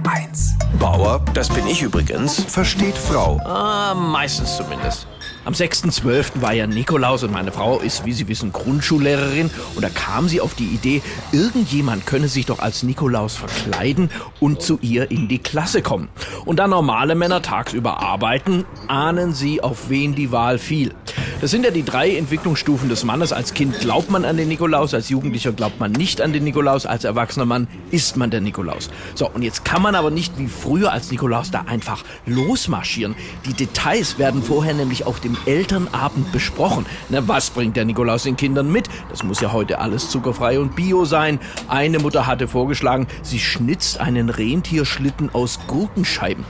HR1. Bauer, das bin ich übrigens. Versteht Frau. Ah, meistens zumindest. Am 6.12. war ja Nikolaus und meine Frau ist, wie Sie wissen, Grundschullehrerin. Und da kam sie auf die Idee, irgendjemand könne sich doch als Nikolaus verkleiden und zu ihr in die Klasse kommen. Und da normale Männer tagsüber arbeiten, ahnen Sie, auf wen die Wahl fiel. Das sind ja die drei Entwicklungsstufen des Mannes. Als Kind glaubt man an den Nikolaus, als Jugendlicher glaubt man nicht an den Nikolaus, als erwachsener Mann ist man der Nikolaus. So, und jetzt kann man aber nicht wie früher als Nikolaus da einfach losmarschieren. Die Details werden vorher nämlich auf dem Elternabend besprochen. Na, was bringt der Nikolaus den Kindern mit? Das muss ja heute alles zuckerfrei und bio sein. Eine Mutter hatte vorgeschlagen, sie schnitzt einen Rentierschlitten aus Gurkenscheiben.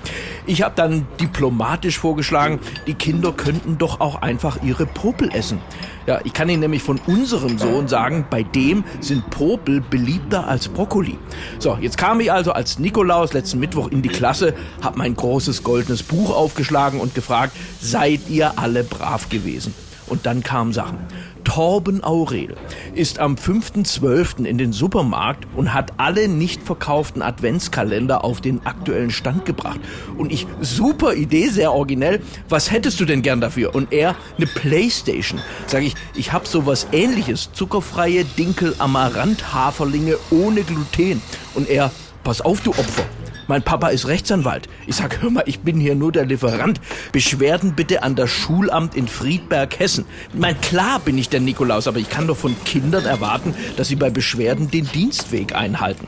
Ich habe dann diplomatisch vorgeschlagen, die Kinder könnten doch auch einfach ihre Popel essen. Ja, ich kann Ihnen nämlich von unserem Sohn sagen, bei dem sind Popel beliebter als Brokkoli. So, jetzt kam ich also als Nikolaus letzten Mittwoch in die Klasse, habe mein großes goldenes Buch aufgeschlagen und gefragt, seid ihr alle brav gewesen? Und dann kamen Sachen. Torben Aurel ist am 5.12. in den Supermarkt und hat alle nicht verkauften Adventskalender auf den aktuellen Stand gebracht. Und ich, super Idee, sehr originell. Was hättest du denn gern dafür? Und er, eine Playstation. Sag ich, ich hab sowas ähnliches. Zuckerfreie Dinkel-Amaranth-Haferlinge ohne Gluten. Und er, pass auf, du Opfer. Mein Papa ist Rechtsanwalt. Ich sag, hör mal, ich bin hier nur der Lieferant. Beschwerden bitte an das Schulamt in Friedberg, Hessen. Mein, klar bin ich der Nikolaus, aber ich kann doch von Kindern erwarten, dass sie bei Beschwerden den Dienstweg einhalten.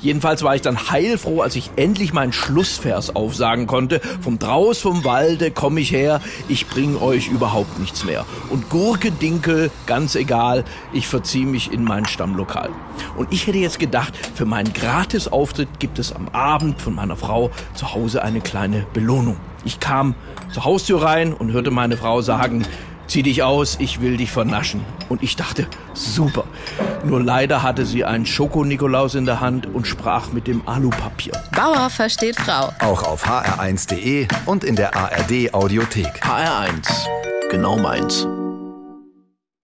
Jedenfalls war ich dann heilfroh, als ich endlich meinen Schlussvers aufsagen konnte. Vom Draus vom Walde komm ich her, ich bring euch überhaupt nichts mehr. Und Gurke, Dinkel, ganz egal, ich verzieh mich in mein Stammlokal. Und ich hätte jetzt gedacht, für meinen Gratisauftritt gibt es am Abend von meiner Frau zu Hause eine kleine Belohnung. Ich kam zur Haustür rein und hörte meine Frau sagen, zieh dich aus, ich will dich vernaschen. Und ich dachte, super. Nur leider hatte sie einen Schoko-Nikolaus in der Hand und sprach mit dem Alupapier. Bauer versteht Frau. Auch auf hr1.de und in der ARD Audiothek. HR1. Genau meins.